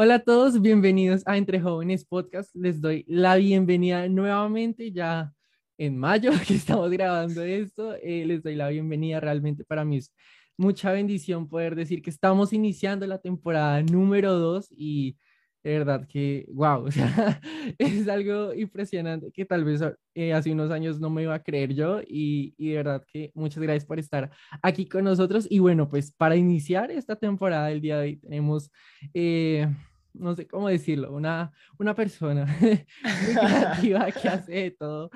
Hola a todos, bienvenidos a Entre Jóvenes Podcast. Les doy la bienvenida nuevamente ya en mayo que estamos grabando esto. Eh, les doy la bienvenida. Realmente para mí es mucha bendición poder decir que estamos iniciando la temporada número 2 y de verdad que, wow, o sea, es algo impresionante que tal vez eh, hace unos años no me iba a creer yo y, y, de verdad que muchas gracias por estar aquí con nosotros. Y bueno, pues para iniciar esta temporada del día de hoy tenemos... Eh, no sé cómo decirlo, una, una persona creativa que hace todo.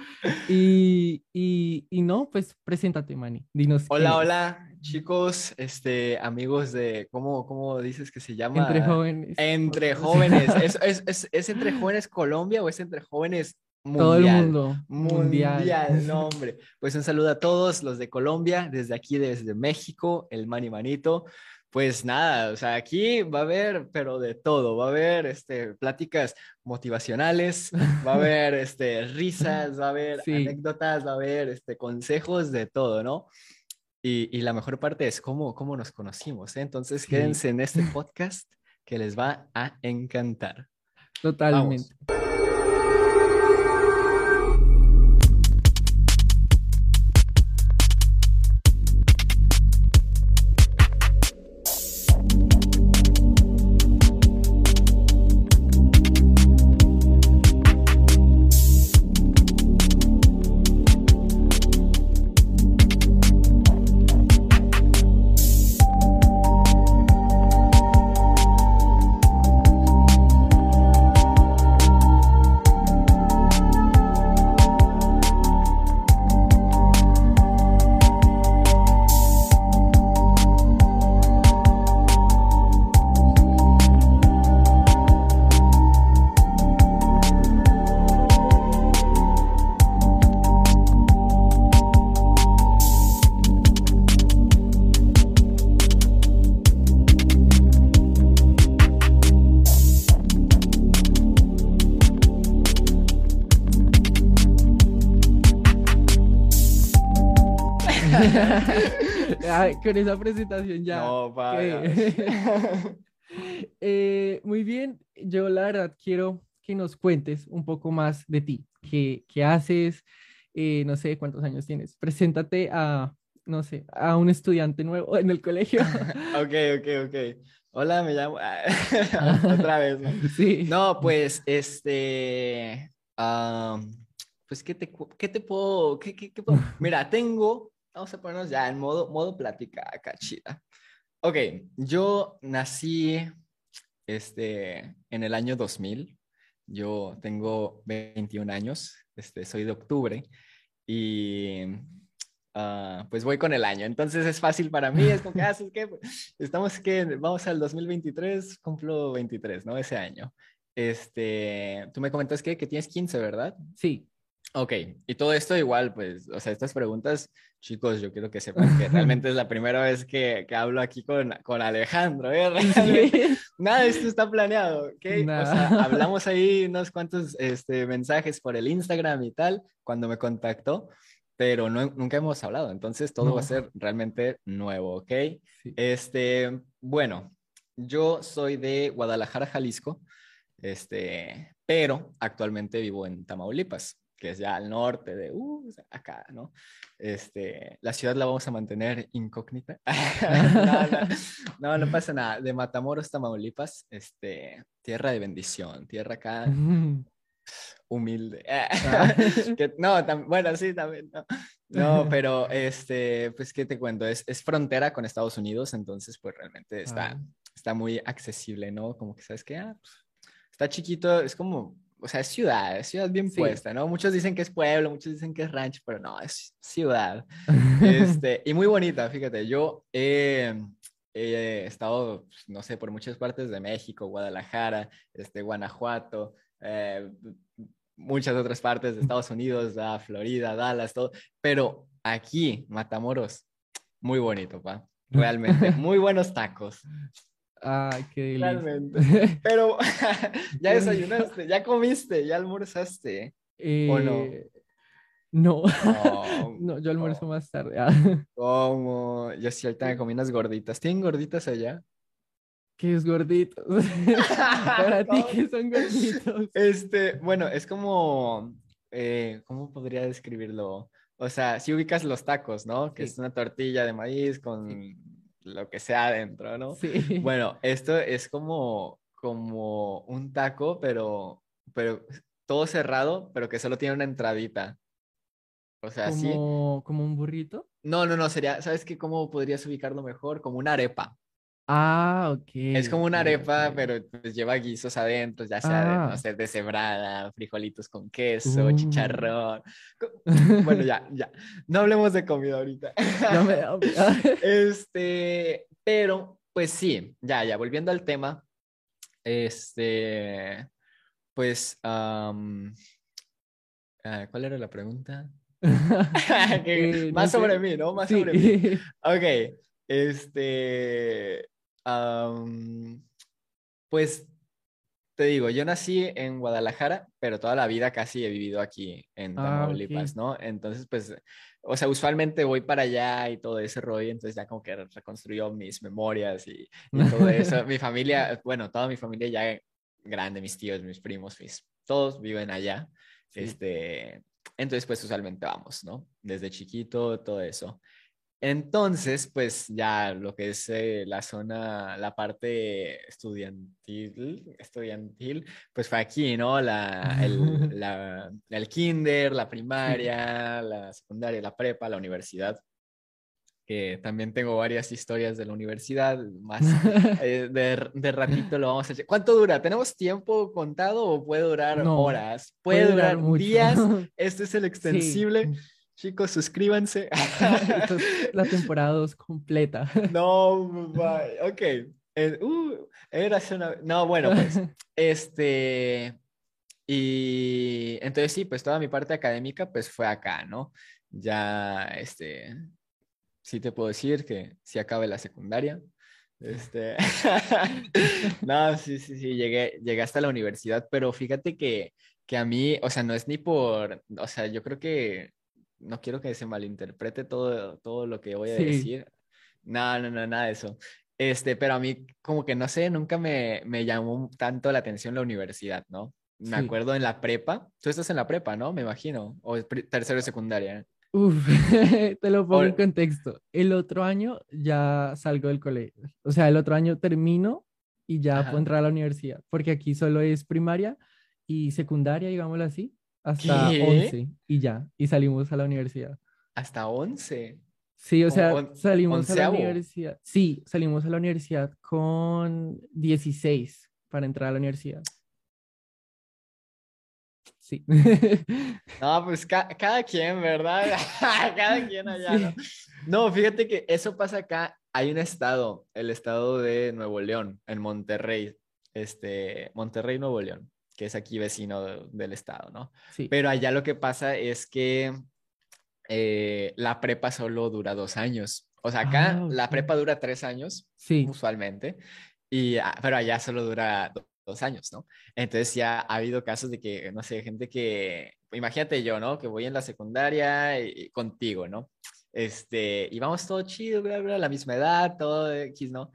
Y, y, y, no, pues preséntate, Manny. Dinos. Hola, hola, chicos, este, amigos de, ¿cómo, ¿cómo dices que se llama? Entre jóvenes. Entre jóvenes. ¿Es, es, es, es entre jóvenes Colombia o es entre jóvenes Mundial, Todo el mundo. Mundial. mundial. no, hombre. Pues un saludo a todos los de Colombia, desde aquí, desde México, el Mani Manito. Pues nada, o sea, aquí va a haber, pero de todo, va a haber este, pláticas motivacionales, va a haber este, risas, va a haber anécdotas, va a haber este, consejos de todo, ¿no? Y, y la mejor parte es cómo, cómo nos conocimos, ¿eh? Entonces quédense en este podcast que les va a encantar. Totalmente. con esa presentación ya. No, eh, muy bien, yo la verdad quiero que nos cuentes un poco más de ti. ¿Qué, qué haces? Eh, no sé cuántos años tienes. Preséntate a, no sé, a un estudiante nuevo en el colegio. ok, ok, ok. Hola, me llamo. Otra vez. ¿no? Sí. No, pues, este. pues, ¿qué te, qué te puedo, qué, qué, qué puedo? Mira, tengo Vamos a ponernos ya en modo, modo plática acá, chida. Ok, yo nací este, en el año 2000. Yo tengo 21 años, este, soy de octubre y uh, pues voy con el año. Entonces es fácil para mí, es como que, ah, ¿qué? Estamos que vamos al 2023, cumplo 23, ¿no? Ese año. Este, tú me comentas que, que tienes 15, ¿verdad? Sí. Ok, y todo esto igual, pues, o sea, estas preguntas, chicos, yo quiero que sepan que realmente es la primera vez que, que hablo aquí con, con Alejandro, ¿eh? Nada de esto está planeado, ¿ok? O sea, hablamos ahí unos cuantos este, mensajes por el Instagram y tal, cuando me contactó, pero no, nunca hemos hablado, entonces todo va a ser realmente nuevo, ¿ok? Este, bueno, yo soy de Guadalajara, Jalisco, este, pero actualmente vivo en Tamaulipas que es ya al norte de, uh, acá, ¿no? Este, la ciudad la vamos a mantener incógnita. no, no, pasa nada. De Matamoros, Tamaulipas, este, tierra de bendición, tierra acá humilde. Ah. no, bueno, sí, también. No. pero este, pues, ¿qué te cuento? Es, es frontera con Estados Unidos, entonces, pues realmente está, ah. está muy accesible, ¿no? Como que, ¿sabes qué? Ah, pues, está chiquito, es como o sea, es ciudad, es ciudad bien puesta, ¿no? Muchos dicen que es pueblo, muchos dicen que es rancho, pero no, es ciudad. este, y muy bonita, fíjate, yo he, estado, pues, no sé, por muchas partes de México, Guadalajara, este, Guanajuato, eh, muchas otras partes de Estados Unidos, Florida, Dallas, todo, pero aquí, Matamoros, muy bonito, pa, realmente, muy buenos tacos. Ay, qué Realmente. Pero ya desayunaste, ya comiste, ya almorzaste. ¿O no? Eh, no. No, yo almuerzo más tarde. ¿Cómo? Yo sí ahorita me comí unas gorditas. ¿Tienen gorditas allá? ¿Qué es gordito? Para ti, ¿qué son gorditos? Este, bueno, es como, eh, ¿cómo podría describirlo? O sea, si ubicas los tacos, ¿no? Que es una tortilla de maíz con lo que sea adentro, ¿no? Sí. Bueno, esto es como, como un taco, pero, pero todo cerrado, pero que solo tiene una entradita. O sea, sí. como, como un burrito. No, no, no, sería, ¿sabes qué? ¿Cómo podrías ubicarlo mejor? Como una arepa. Ah, ok. Es como una arepa, pero pues lleva guisos adentro, ya sea, de, no Ah. sé, deshebrada, frijolitos con queso, Uh. chicharrón. Bueno, ya, ya. No hablemos de comida ahorita. Ya me da hambre. Este, pero, pues sí, ya, ya, volviendo al tema, este, pues, ah, ¿cuál era la pregunta? Que- Eh, no más sé. sobre mí, ¿no? Más Sí. sobre mí. Ok, este, pues te digo, yo nací en Guadalajara, pero toda la vida casi he vivido aquí en Ah, Tamaulipas, ok. ¿no? Entonces, pues, o sea, usualmente voy para allá y todo ese rollo, entonces ya como que reconstruyó mis memorias y, y todo eso. Mi familia, bueno, toda mi familia ya grande, mis tíos, mis primos, mis, todos viven allá. Sí. Este, entonces, pues usualmente vamos, ¿no? Desde chiquito, todo eso. Entonces, pues ya lo que es eh, la zona, la parte estudiantil, estudiantil, pues fue aquí, ¿no? La, el, la- el kinder, la primaria, la secundaria, la prepa, la universidad. Que también tengo varias historias de la universidad, más eh, de, de ratito lo vamos a hacer. ¿Cuánto dura? ¿Tenemos tiempo contado o puede durar No, horas? Puede, durar, mucho. días. Este es el Sí. Chicos, suscríbanse. La temporada 2 completa. No, bye. ok. Eh, uh, era una... No, bueno, pues, este, y entonces sí, pues toda mi parte académica, pues fue acá, ¿no? Ya, este, sí te puedo decir que sí acabé la secundaria. Este, no, sí, sí, sí, llegué, llegué hasta la universidad, pero fíjate que, que a mí, o sea, no es ni por, o sea, yo creo que no quiero que se malinterprete todo, todo lo que voy a Sí. decir. No, no, no, nada de eso. Este, pero a mí como que no sé, nunca me, me llamó tanto la atención la universidad, ¿no? Me Sí. acuerdo en la prepa. Tú estás en la prepa, ¿no? Me imagino. O tercero de secundaria. Uf, te lo pongo en Ahora- contexto. El otro año ya salgo del colegio. O sea, el otro año termino y ya Ajá. puedo entrar a la universidad. Porque aquí solo es primaria y secundaria, digámoslo así, hasta ¿Qué? 11 y ya. Y salimos a la universidad. Hasta 11. Sí, o sea, on- salimos a la universidad. Sí, salimos a la universidad con 16 para entrar a la universidad. Sí. No, pues ca- cada quien, ¿verdad? cada quien allá, ¿no? No, fíjate que eso pasa acá. Hay un estado, el estado de Nuevo León, en Monterrey. Este, Monterrey, Nuevo León, que es aquí vecino de- del estado, ¿no? Sí. Pero allá lo que pasa es que eh, la prepa solo dura dos años. O sea, acá Ah, la prepa dura tres años, Sí. usualmente, y, ah, pero allá solo dura do- dos años, ¿no? Entonces ya ha habido casos de que, no sé, gente que, imagínate yo, ¿no? Que voy en la secundaria y, y contigo, ¿no? Este, y vamos todo chido, bla, bla, la misma edad, todo X, ¿no?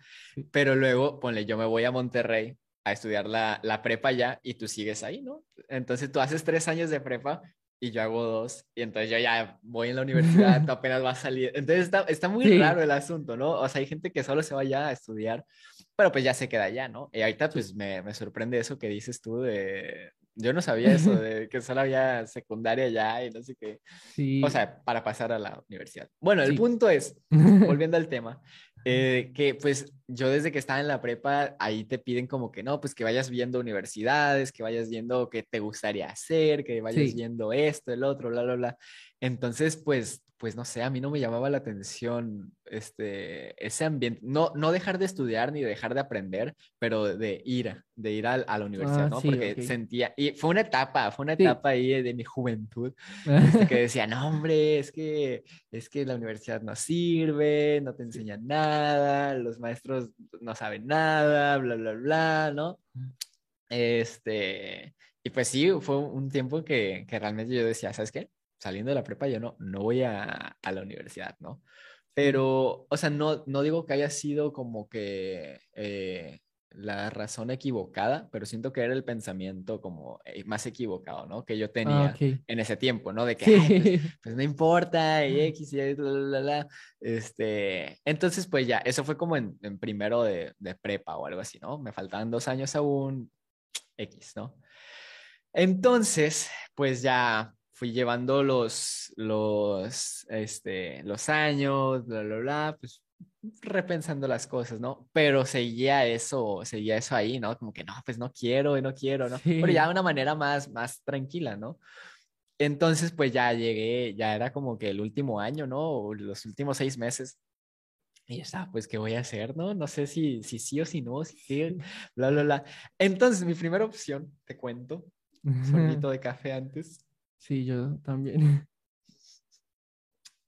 Pero luego, ponle, yo me voy a Monterrey a estudiar la, la prepa ya y tú sigues ahí, ¿no? Entonces tú haces tres años de prepa y yo hago dos y entonces yo ya voy en la universidad, tú apenas vas a salir. Entonces está, está muy Sí. raro el asunto, ¿no? O sea, hay gente que solo se va allá a estudiar, pero pues ya se queda allá, ¿no? Y ahorita pues me, me sorprende eso que dices tú de... Yo no sabía eso, de que solo había secundaria ya y no sé qué. Sí. O sea, para pasar a la universidad. Bueno, el Sí. punto es, volviendo al tema, eh, que pues yo desde que estaba en la prepa, ahí te piden como que no, pues que vayas viendo universidades, que vayas viendo qué te gustaría hacer, que vayas Sí. viendo esto, el otro, bla, bla, bla. Entonces, pues, pues no sé, a mí no me llamaba la atención este, ese ambiente, no, no dejar de estudiar ni dejar de aprender, pero de ir, de ir al- a, la universidad, Ah, ¿no? sí, Porque sentía, y fue una etapa, fue una Sí. etapa ahí de mi juventud, este, que decía, no, hombre, es que, es que la universidad no sirve, no te enseñan nada, los maestros no saben nada, bla, bla, bla, ¿no? Este, y pues sí, fue un tiempo que, que realmente yo decía, ¿sabes qué? Saliendo de la prepa yo no, no voy a, a la universidad, ¿no? Pero, o sea, no, no digo que haya sido como que, eh, la razón equivocada, pero siento que era el pensamiento como eh, más equivocado, ¿no? Que yo Ah, tenía en ese tiempo, ¿no? De que, "Ay, pues, Sí. pues no importa, y X, y Este, entonces, pues ya, eso fue como en, en primero de, de prepa o algo así, ¿no? Me faltaban dos años aún, X, ¿no? Entonces, pues ya fui llevando los, los, este, los años, bla, bla, bla, pues repensando las cosas, ¿no? Pero seguía eso, seguía eso ahí, ¿no? Como que no, pues no quiero y no quiero, ¿no? Pero ya Sí. de una manera más, más tranquila, ¿no? Entonces, pues ya llegué, ya era como que el último año, ¿no? O los últimos seis meses. Y ya estaba, pues, ¿qué voy a hacer, no? No sé si, si sí o si no, si sí, bla, bla, bla. Entonces, mi primera opción, te cuento, sorbito de café antes, Sí, yo también.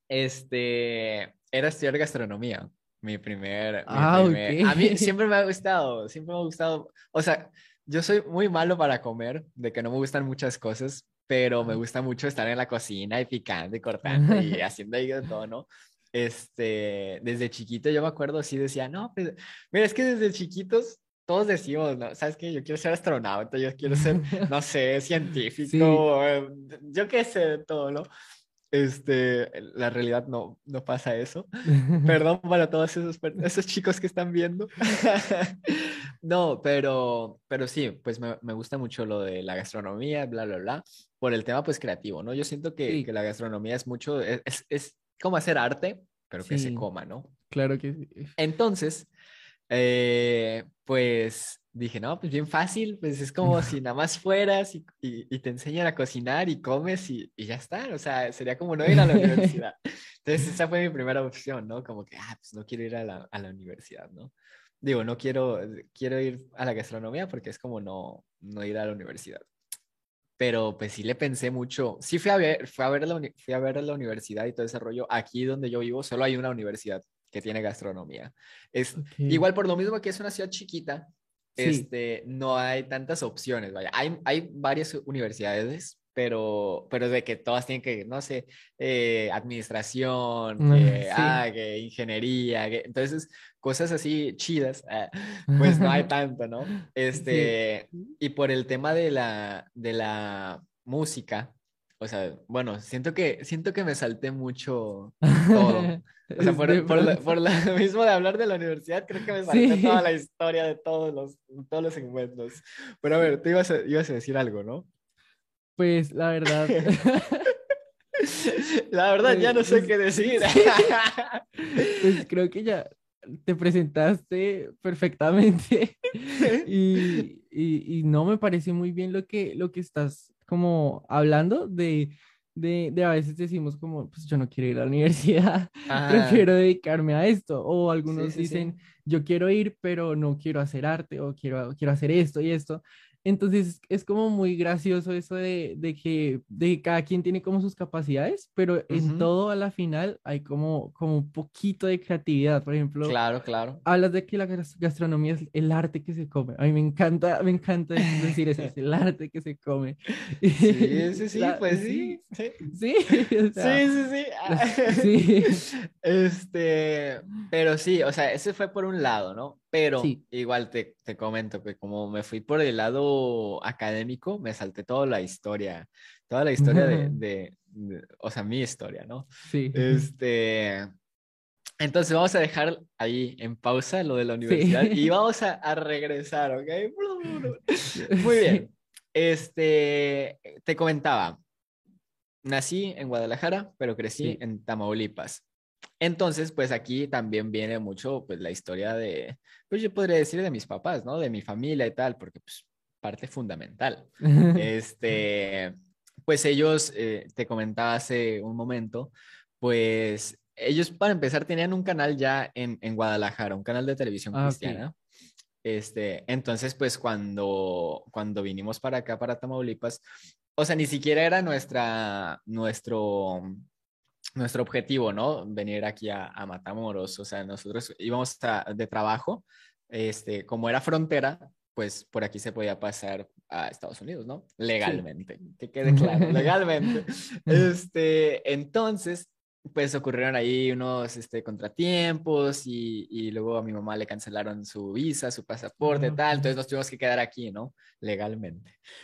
este, era estudiar gastronomía. Mi primer, mi Ah, primer- A mí siempre me ha gustado, siempre me ha gustado. O sea, yo soy muy malo para comer, de que no me gustan muchas cosas, pero me gusta mucho estar en la cocina y picando y cortando y haciendo ahí de todo, ¿no? Este, desde chiquito yo me acuerdo, sí decía, no, pues, mira, es que desde chiquitos todos decimos, ¿no? ¿Sabes qué? Yo quiero ser astronauta, yo quiero ser, no sé, científico, eh, yo qué sé, todo, ¿no? Este, la realidad no, no pasa eso. Perdón para todos esos, esos chicos que están viendo. No, pero, pero sí, pues me, me gusta mucho lo de la gastronomía, bla, bla, bla, por el tema pues creativo, ¿no? Yo siento que, Sí. que la gastronomía es mucho, es, es, es como hacer arte, pero que se Sí. coma, ¿no? Claro que sí. Entonces, eh, pues dije, no, pues bien fácil, pues es como si nada más fueras y, y- y te enseñan a cocinar y comes y, y ya está, o sea, sería como no ir a la universidad. Entonces, esa fue mi primera opción, ¿no? Como que, ah, pues no quiero ir a la, a la universidad, ¿no? Digo, no quiero, quiero ir a la gastronomía porque es como no, no ir a la universidad. Pero pues sí le pensé mucho. Sí fui a ver, fui a ver la, fui a ver la universidad y todo ese rollo. Aquí donde yo vivo solo hay una universidad que tiene gastronomía. Es Ok. igual por lo mismo que es una ciudad chiquita, Sí. este, no hay tantas opciones, vaya. Hay, hay varias universidades, pero, pero de que todas tienen que, no sé, eh, administración, Ah, que, sí. ah, que ingeniería, que- entonces cosas así chidas, ah, pues no hay tanto, ¿no? Este, y por el tema de la, de la música, o sea, bueno, siento que, siento que me salté mucho todo. O sea, por, por, la- por lo mismo de hablar de la universidad, creo que me salté Sí. toda la historia de todos los, todos los segmentos. Pero a ver, tú ibas a, ibas a decir algo, ¿no? Pues la verdad. La verdad, ya no sé Pues, qué decir. Pues creo que ya te presentaste perfectamente y, y, y no me parece muy bien lo que, lo que estás como hablando de, de, de a veces decimos como, pues yo no quiero ir a la universidad, Ajá. prefiero dedicarme a esto. O algunos Sí, sí, sí. dicen, yo quiero ir, pero no quiero hacer arte o quiero, quiero hacer esto y esto. Entonces es como muy gracioso eso de, de que de que cada quien tiene como sus capacidades, pero en Ujú. todo a la final hay como, como un poquito de creatividad. Por ejemplo, Claro, claro. hablas de que la gas- gastronomía es el arte que se come. A mí me encanta, me encanta decir eso, es el arte que se come. Sí, sí, sí, La- pues sí. Sí, Sí, o sea, sí, sí. sí. Este, pero sí, o sea, ese fue por un lado, ¿no? Pero Sí. igual te, te comento que como me fui por el lado académico, me salté toda la historia, toda la historia de, de- de- o sea, mi historia, ¿no? sí. Este, entonces vamos a dejar ahí en pausa lo de la universidad y vamos a, a regresar, ¿ok? Muy bien. Este, te comentaba, nací en Guadalajara, pero crecí Sí. en Tamaulipas. Entonces, pues aquí también viene mucho, pues la historia de, pues yo podría decir de mis papás, ¿no? De mi familia y tal, porque pues parte fundamental. Este, pues ellos, eh, te comentaba hace un momento, pues ellos para empezar tenían un canal ya en, en Guadalajara, un canal de televisión Ah, cristiana. Este, entonces, pues cuando, cuando vinimos para acá, para Tamaulipas, o sea, ni siquiera era nuestra, nuestro, nuestro objetivo, ¿no? Venir aquí a, a Matamoros, o sea, nosotros íbamos a- de trabajo, este, como era frontera, pues por aquí se podía pasar a Estados Unidos, ¿no? Legalmente, que quede claro, legalmente. Este, entonces, pues ocurrieron ahí unos este, contratiempos y, y, luego a mi mamá le cancelaron su visa, su pasaporte, y tal, entonces nos tuvimos que quedar aquí, ¿no? Legalmente.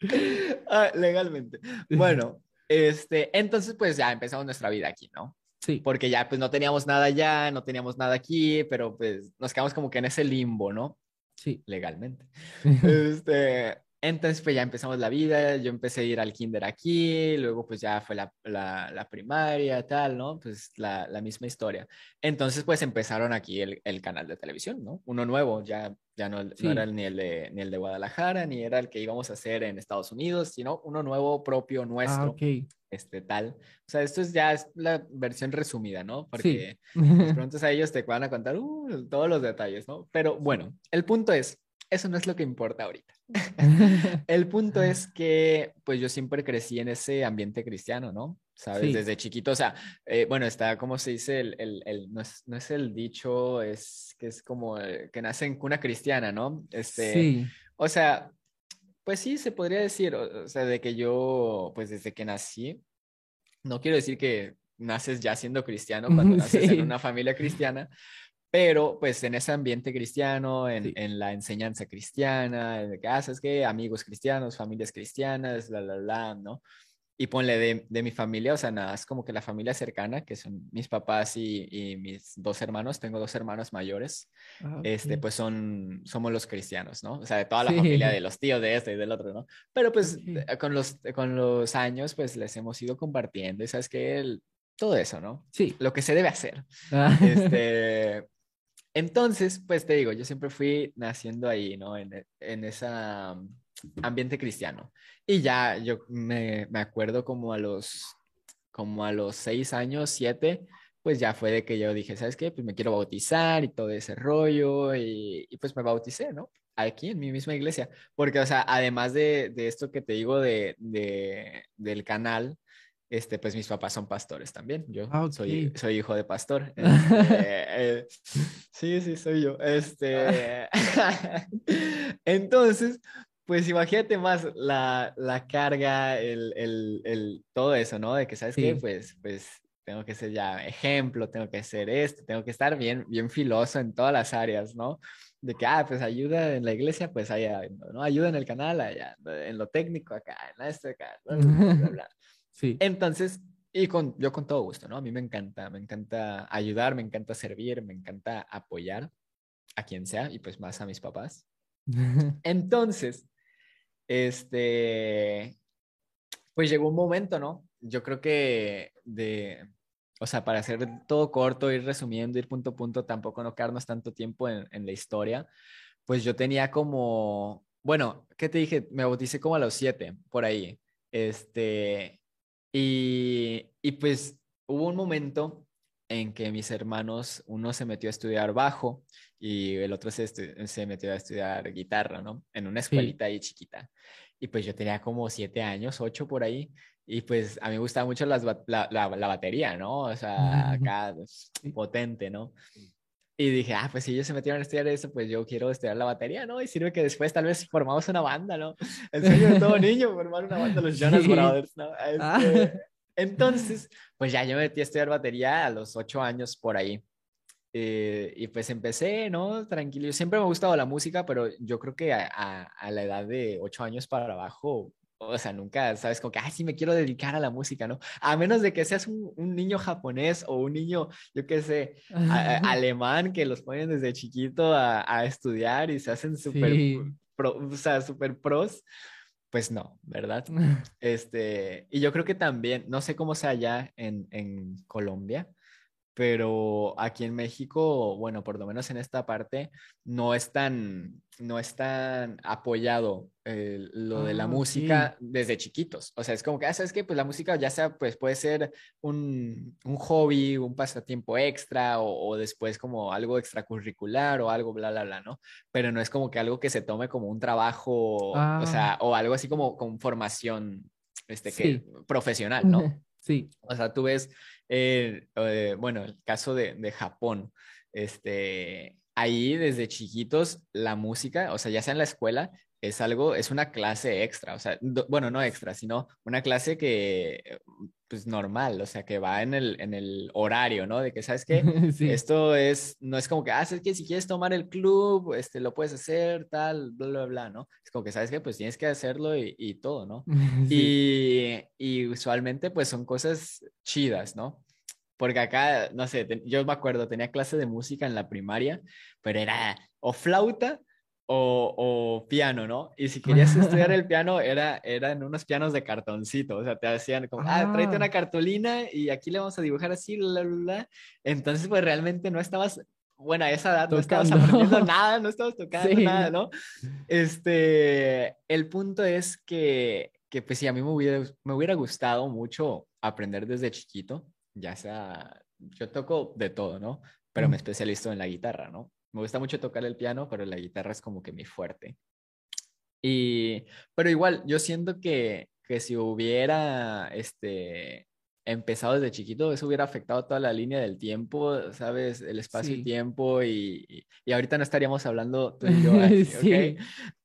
Este... ah, legalmente. Bueno, este, entonces pues ya empezamos nuestra vida aquí, ¿no? Sí. Porque ya pues no teníamos nada allá, no teníamos nada aquí, pero pues nos quedamos como que en ese limbo, ¿no? Sí. Legalmente. este, entonces, pues ya empezamos la vida, yo empecé a ir al kinder aquí, luego pues ya fue la, la, la primaria, tal, ¿no? Pues la, la, misma historia. Entonces, pues empezaron aquí el, el, canal de televisión, ¿no? Uno nuevo, ya, ya no, sí. no era ni el, de, ni el de Guadalajara, ni era el que íbamos a hacer en Estados Unidos, sino uno nuevo propio nuestro. Ah, okay. Este tal. O sea, esto es ya es la versión resumida, ¿no? Porque sí. les preguntas a ellos, te van a contar uh, todos los detalles, ¿no? Pero bueno, el punto es, eso no es lo que importa ahorita. el punto es que, pues yo siempre crecí en ese ambiente cristiano, ¿no? ¿Sabes? Sí. Desde chiquito, o sea, eh, bueno, está, ¿cómo se dice? El, el, el no, es, no, es, el dicho, es que es como eh, que nace en cuna cristiana, ¿no? Este, sí. O sea, pues sí, se podría decir, o, o sea, de que yo, pues desde que nací, no quiero decir que naces ya siendo cristiano cuando naces sí. en una familia cristiana, pero pues en ese ambiente cristiano, en, sí. en la enseñanza cristiana, de que, ah, ¿sabes qué? Amigos cristianos, familias cristianas, la, la, la, ¿no? Y ponle de, de, mi familia, o sea, nada, es como que la familia cercana, que son mis papás y, y mis dos hermanos, tengo dos hermanos mayores, ah, este, pues son, somos los cristianos, ¿no? O sea, de toda la sí. familia, de los tíos de este y del otro, ¿no? Pero pues okay. con, los, con los años, pues les hemos ido compartiendo, y sabes que todo eso, ¿no? Sí. Lo que se debe hacer. Ah. Este, entonces, pues te digo, yo siempre fui naciendo ahí, ¿no? En, en um, ambiente cristiano. Y ya yo me, me, acuerdo como a los, como a los seis años, siete, pues ya fue de que yo dije, ¿sabes qué? Pues me quiero bautizar y todo ese rollo y, y pues me bauticé, ¿no? Aquí en mi misma iglesia. Porque, o sea, además de, de esto que te digo de, de, del canal, este, pues mis papás son pastores también. Yo ah, okay. soy, soy hijo de pastor. Este, eh, sí, sí, soy yo. Este, entonces, pues imagínate más la, la carga, el, el, el, todo eso, ¿no? De que, ¿sabes sí. qué? Pues, pues tengo que ser ya ejemplo, tengo que ser esto, tengo que estar bien, bien filoso en todas las áreas, ¿no? De que, ah, pues ayuda en la iglesia, pues allá, ¿no? Ayuda en el canal, allá, en lo técnico acá, en esto acá, bla, bla, bla. Sí. Entonces, y con, yo con todo gusto, ¿no? A mí me encanta, me encanta ayudar, me encanta servir, me encanta apoyar a quien sea y pues más a mis papás. Entonces, este, pues llegó un momento, ¿no? Yo creo que de, o sea, para hacer todo corto, ir resumiendo, ir punto a punto, tampoco no quedarnos tanto tiempo en, en la historia, pues yo tenía como, bueno, ¿qué te dije? Me bauticé como a los siete, por ahí. Este, y, y, pues hubo un momento en que mis hermanos, uno se metió a estudiar bajo y el otro se, se metió a estudiar guitarra, ¿no? En una escuelita sí. ahí chiquita. Y pues yo tenía como siete años, ocho por ahí, y pues a mí me gustaba mucho las, la, la, la, batería, ¿no? O sea, acá pues, potente, ¿no? Y dije, ah, pues si ellos se metieron a estudiar eso, pues yo quiero estudiar la batería, ¿no? Y sirve que después tal vez formamos una banda, ¿no? El sueño de todo niño, formar una banda, los Jonas sí. Brothers, ¿no? Este, ah. Entonces, pues ya yo me metí a estudiar batería a los ocho años por ahí. Eh, y pues empecé, ¿no? Tranquilo. Siempre me ha gustado la música, pero yo creo que a, a, a la edad de ocho años para abajo, o sea, nunca sabes como que, ay, sí me quiero dedicar a la música, ¿no? A menos de que seas un, un niño japonés o un niño, yo qué sé, a, alemán, que los ponen desde chiquito a, a estudiar y se hacen súper, sí. pro, o sea, súper pros. Pues no, ¿verdad? Este, y yo creo que también, no sé cómo sea allá en, en Colombia, pero aquí en México, bueno, por lo menos en esta parte, no es tan, no es tan apoyado eh, lo de la ah, música sí. desde chiquitos. O sea, es como que, ah, ¿sabes qué? Pues la música ya sea, pues puede ser un, un hobby, un pasatiempo extra o, o, después como algo extracurricular o algo, bla, bla, bla, ¿no? Pero no es como que algo que se tome como un trabajo, ah. o sea, o algo así como con formación este, que, sí. profesional, ¿no? Sí. O sea, tú ves eh, bueno, el caso de, de, Japón, este, ahí desde chiquitos la música, o sea, ya sea en la escuela, es algo, es una clase extra, o sea, do, bueno, no extra, sino una clase que pues normal, o sea, que va en el, en el horario, ¿no? De que, ¿sabes qué? Sí. Esto es, no es como que, ah, es que si quieres tomar el club, este, lo puedes hacer, tal, bla, bla, bla, ¿no? Es como que, ¿sabes qué? Pues tienes que hacerlo y, y todo, ¿no? Sí. Y, y usualmente, pues son cosas chidas, ¿no? Porque acá, no sé, yo me acuerdo, tenía clase de música en la primaria, pero era o flauta o, o piano, ¿no? Y si querías estudiar el piano, era, eran unos pianos de cartoncito, o sea, te hacían como, ah, tráete una Ah. cartulina y aquí le vamos a dibujar así, bla, bla, bla. Entonces, pues realmente no estabas, bueno, a esa edad no estabas aprendiendo nada, no estabas tocando Sí. nada, ¿no? Este, el punto es que, que pues sí, a mí me hubiera, me hubiera gustado mucho aprender desde chiquito, ya sea, yo toco de todo, ¿no? Pero me especializo en la guitarra, ¿no? Me gusta mucho tocar el piano, pero la guitarra es como que mi fuerte. Y, pero igual, yo siento que, que si hubiera, este, empezado desde chiquito, eso hubiera afectado toda la línea del tiempo, ¿sabes? El espacio y Sí. tiempo y, y, ahorita no estaríamos hablando tú y yo ¿ok? Sí.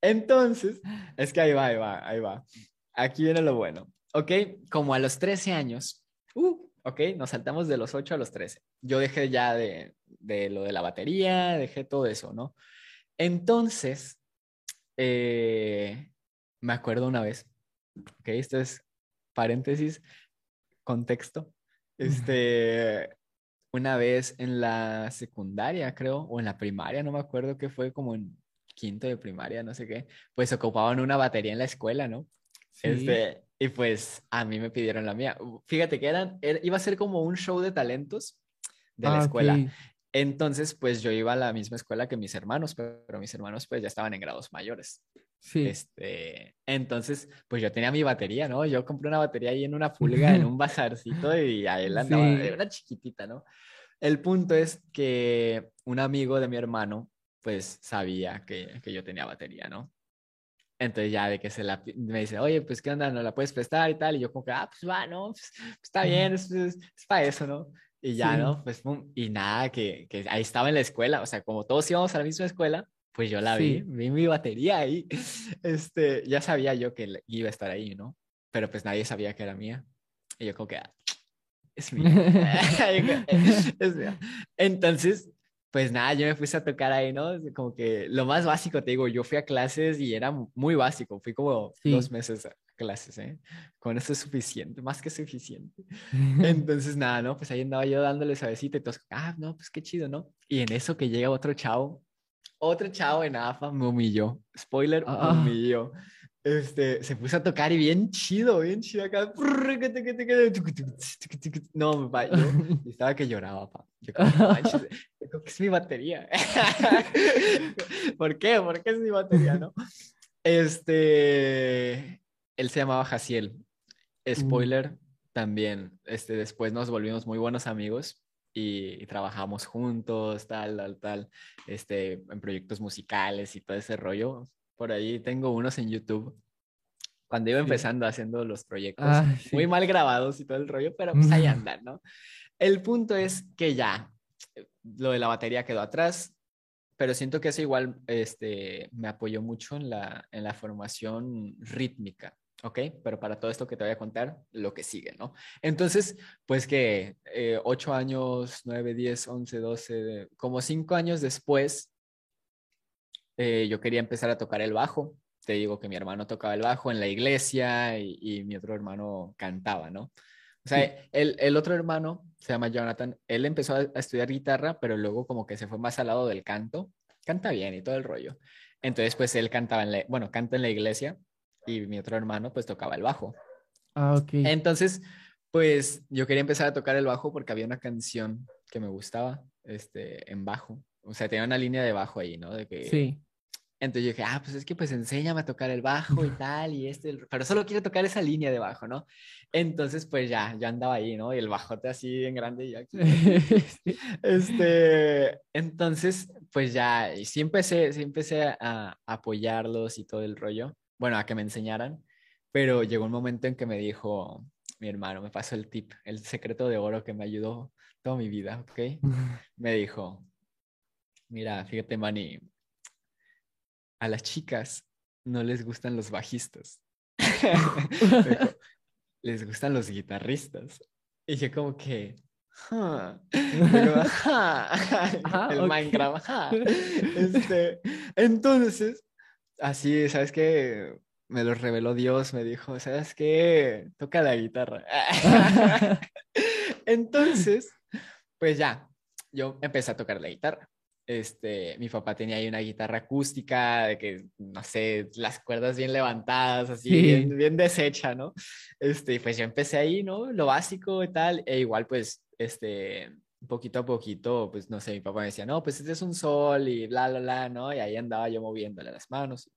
Entonces, es que ahí va, ahí va, ahí va. Aquí viene lo bueno. ¿Ok? Como a los 13 años, uh, ¿ok? Nos saltamos de los 8 a los 13. Yo dejé ya de, de lo de la batería, dejé todo eso, ¿no? Entonces, eh, me acuerdo una vez, ¿ok? Esto es paréntesis, contexto. Este, una vez en la secundaria, creo, o en la primaria, no me acuerdo qué fue, como en quinto de primaria, no sé qué, pues ocupaban una batería en la escuela, ¿no? Sí. Este, y pues a mí me pidieron la mía. Fíjate que eran, era- iba a ser como un show de talentos de la Ah, escuela. Entonces, pues yo iba a la misma escuela que mis hermanos, pero, pero mis hermanos pues ya estaban en grados mayores. Sí. Este, entonces, pues yo tenía mi batería, ¿no? Yo compré una batería ahí en una pulga, en un bazarcito y ahí la andaba, Sí. era chiquitita, ¿no? El punto es que un amigo de mi hermano, pues sabía que, que yo tenía batería, ¿no? Entonces ya de que se la, me dice, oye, pues qué onda, ¿no la puedes prestar y tal? Y yo como que, ah, pues va, ¿no? Pues, pues, está bien, es, es, para eso, ¿no? Y ya, Sí. ¿no? Pues, y nada, que, que ahí estaba en la escuela, o sea, como todos íbamos a la misma escuela, pues yo la vi, Sí. vi mi batería ahí. Este, ya sabía yo que iba a estar ahí, ¿no? Pero pues nadie sabía que era mía. Y yo como que, ah, es mía. es mía. Entonces, pues nada, yo me puse a tocar ahí, ¿no? Como que lo más básico, te digo, yo fui a clases y era muy básico, fui como Sí. dos meses a clases, ¿eh? Con eso es suficiente, más que suficiente. Entonces, nada, ¿no? Pues ahí andaba yo dándole suavecito y todos, ah, no, pues qué chido, ¿no? Y en eso que llega otro chavo, otro chavo en AFA me humilló. Spoiler, me Ah. humilló. Este, se puso a tocar y bien chido, bien chido acá. No, pa, yo estaba que lloraba, pa. Yo como, "No manches, yo creo que es mi batería. ¿Por qué? ¿Por qué es mi batería, no? Este, él se llamaba Jaciel. Spoiler, también, este, después nos volvimos muy buenos amigos y, y trabajamos juntos, tal, tal, tal, este, en proyectos musicales y todo ese rollo. Por ahí tengo unos en YouTube. Cuando iba Sí. empezando haciendo los proyectos, Ah, muy mal grabados y todo el rollo, pero pues ahí andan, ¿no? El punto es que ya, eh, lo de la batería quedó atrás, pero siento que eso igual este, me apoyó mucho en la, en la formación rítmica, ¿ok? Pero para todo esto que te voy a contar, lo que sigue, ¿no? Entonces, pues que eh, ocho años, nueve, diez, once, doce, como cinco años después, eh, yo quería empezar a tocar el bajo. Te digo que mi hermano tocaba el bajo en la iglesia y, y mi otro hermano cantaba, ¿no? O sea, Sí. el, el otro hermano se llama Jonathan, él empezó a, a estudiar guitarra, pero luego como que se fue más al lado del canto. Canta bien y todo el rollo. Entonces, pues él cantaba en la, bueno, canta en la iglesia y mi otro hermano pues tocaba el bajo. Ah, ok. Entonces, pues yo quería empezar a tocar el bajo porque había una canción que me gustaba, este, en bajo. O sea, tenía una línea de bajo ahí, ¿no? De que, Sí. entonces yo dije, ah, pues es que pues enséñame a tocar el bajo y tal, y este, pero solo quiero tocar esa línea de bajo, ¿no? Entonces, pues ya, ya andaba ahí, ¿no? Y el bajote así en grande y yo aquí. Este, entonces, pues ya, y sí empecé, sí empecé a apoyarlos y todo el rollo, bueno, a que me enseñaran, pero llegó un momento en que me dijo, mi hermano, me pasó el tip, el secreto de oro que me ayudó toda mi vida, ¿ok? Me dijo, mira, fíjate, Manny, a las chicas no les gustan los bajistas. Les gustan los guitarristas. Y yo como que, el Minecraft. Este, entonces, así, ¿sabes qué? Me lo reveló Dios, me dijo, ¿sabes qué? Toca la guitarra. entonces, pues ya, yo empecé a tocar la guitarra. Este, mi papá tenía ahí una guitarra acústica, de que, no sé, las cuerdas bien levantadas, así, bien, bien deshecha, ¿no? Este, pues yo empecé ahí, ¿no? Lo básico y tal, e igual, pues, este, poquito a poquito, pues, no sé, mi papá me decía, no, pues este es un sol y bla, bla, bla, ¿no? Y ahí andaba yo moviéndole las manos.